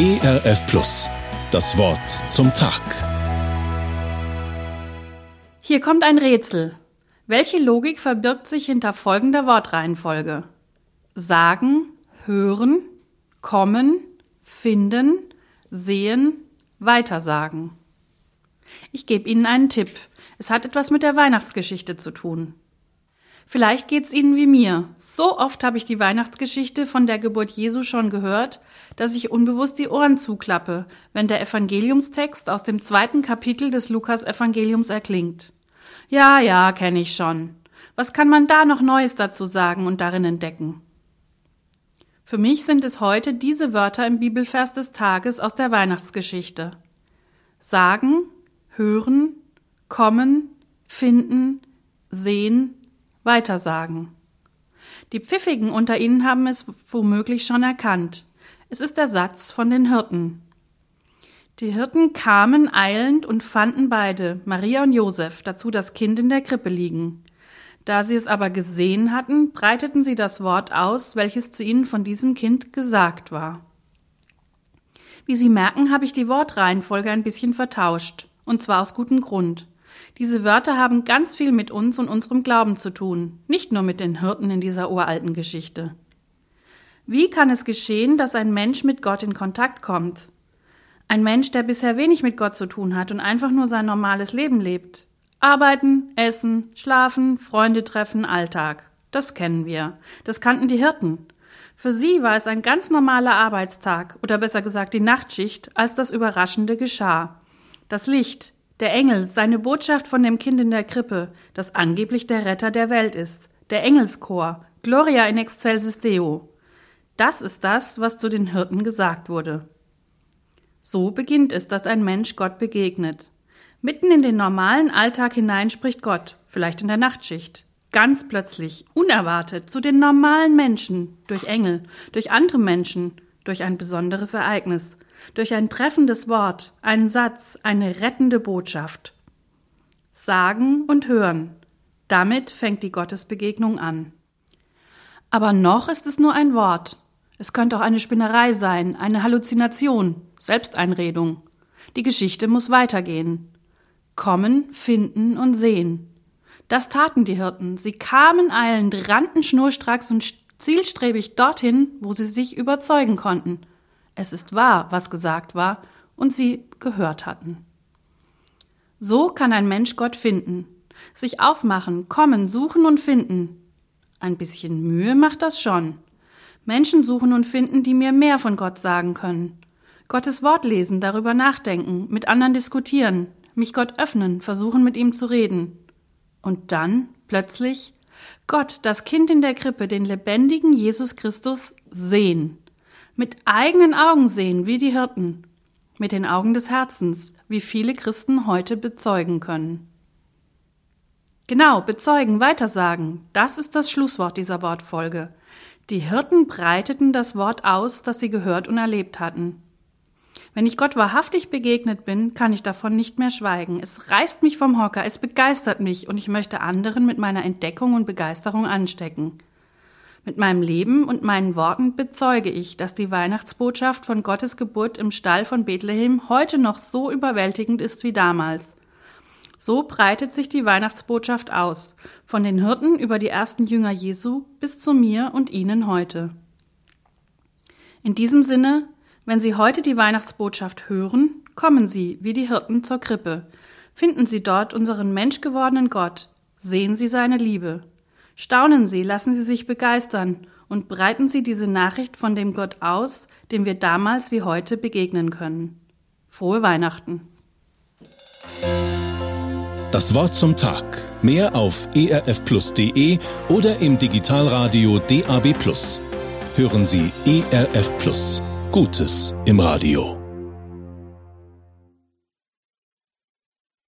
ERF Plus. Das Wort zum Tag. Hier kommt ein Rätsel. Welche Logik verbirgt sich hinter folgender Wortreihenfolge? Sagen, hören, kommen, finden, sehen, weitersagen. Ich gebe Ihnen einen Tipp. Es hat etwas mit der Weihnachtsgeschichte zu tun. Vielleicht geht's Ihnen wie mir. So oft habe ich die Weihnachtsgeschichte von der Geburt Jesu schon gehört, dass ich unbewusst die Ohren zuklappe, wenn der Evangeliumstext aus dem zweiten Kapitel des Lukas-Evangeliums erklingt. Ja, ja, kenne ich schon. Was kann man da noch Neues dazu sagen und darin entdecken? Für mich sind es heute diese Wörter im Bibelvers des Tages aus der Weihnachtsgeschichte. Sagen, hören, kommen, finden, sehen, weitersagen. Die Pfiffigen unter ihnen haben es womöglich schon erkannt. Es ist der Satz von den Hirten. Die Hirten kamen eilend und fanden beide, Maria und Josef, dazu das Kind in der Krippe liegen. Da sie es aber gesehen hatten, breiteten sie das Wort aus, welches zu ihnen von diesem Kind gesagt war. Wie Sie merken, habe ich die Wortreihenfolge ein bisschen vertauscht, und zwar aus gutem Grund. Diese Wörter haben ganz viel mit uns und unserem Glauben zu tun, nicht nur mit den Hirten in dieser uralten Geschichte. Wie kann es geschehen, dass ein Mensch mit Gott in Kontakt kommt? Ein Mensch, der bisher wenig mit Gott zu tun hat und einfach nur sein normales Leben lebt. Arbeiten, essen, schlafen, Freunde treffen, Alltag. Das kennen wir. Das kannten die Hirten. Für sie war es ein ganz normaler Arbeitstag oder besser gesagt die Nachtschicht, als das Überraschende geschah. Das Licht, der Engel, seine Botschaft von dem Kind in der Krippe, das angeblich der Retter der Welt ist, der Engelschor, Gloria in excelsis Deo. Das ist das, was zu den Hirten gesagt wurde. So beginnt es, dass ein Mensch Gott begegnet. Mitten in den normalen Alltag hinein spricht Gott, vielleicht in der Nachtschicht. Ganz plötzlich, unerwartet, zu den normalen Menschen, durch Engel, durch andere Menschen, durch ein besonderes Ereignis – durch ein treffendes Wort, einen Satz, eine rettende Botschaft. Sagen und hören. Damit fängt die Gottesbegegnung an. Aber noch ist es nur ein Wort. Es könnte auch eine Spinnerei sein, eine Halluzination, Selbsteinredung. Die Geschichte muss weitergehen. Kommen, finden und sehen. Das taten die Hirten. Sie kamen eilend, rannten schnurstracks und zielstrebig dorthin, wo sie sich überzeugen konnten. Es ist wahr, was gesagt war und sie gehört hatten. So kann ein Mensch Gott finden, sich aufmachen, kommen, suchen und finden. Ein bisschen Mühe macht das schon. Menschen suchen und finden, die mir mehr von Gott sagen können. Gottes Wort lesen, darüber nachdenken, mit anderen diskutieren, mich Gott öffnen, versuchen mit ihm zu reden. Und dann, plötzlich, Gott, das Kind in der Krippe, den lebendigen Jesus Christus, sehen mit eigenen Augen sehen, wie die Hirten, mit den Augen des Herzens, wie viele Christen heute bezeugen können. Genau, bezeugen, weitersagen, das ist das Schlusswort dieser Wortfolge. Die Hirten breiteten das Wort aus, das sie gehört und erlebt hatten. Wenn ich Gott wahrhaftig begegnet bin, kann ich davon nicht mehr schweigen. Es reißt mich vom Hocker, es begeistert mich und ich möchte anderen mit meiner Entdeckung und Begeisterung anstecken. Mit meinem Leben und meinen Worten bezeuge ich, dass die Weihnachtsbotschaft von Gottes Geburt im Stall von Bethlehem heute noch so überwältigend ist wie damals. So breitet sich die Weihnachtsbotschaft aus, von den Hirten über die ersten Jünger Jesu bis zu mir und Ihnen heute. In diesem Sinne, wenn Sie heute die Weihnachtsbotschaft hören, kommen Sie wie die Hirten zur Krippe, finden Sie dort unseren menschgewordenen Gott, sehen Sie seine Liebe, Staunen Sie, lassen Sie sich begeistern und breiten Sie diese Nachricht von dem Gott aus, dem wir damals wie heute begegnen können. Frohe Weihnachten. Das Wort zum Tag. Mehr auf erfplus.de oder im Digitalradio DAB+. Hören Sie ERF Plus. Gutes im Radio.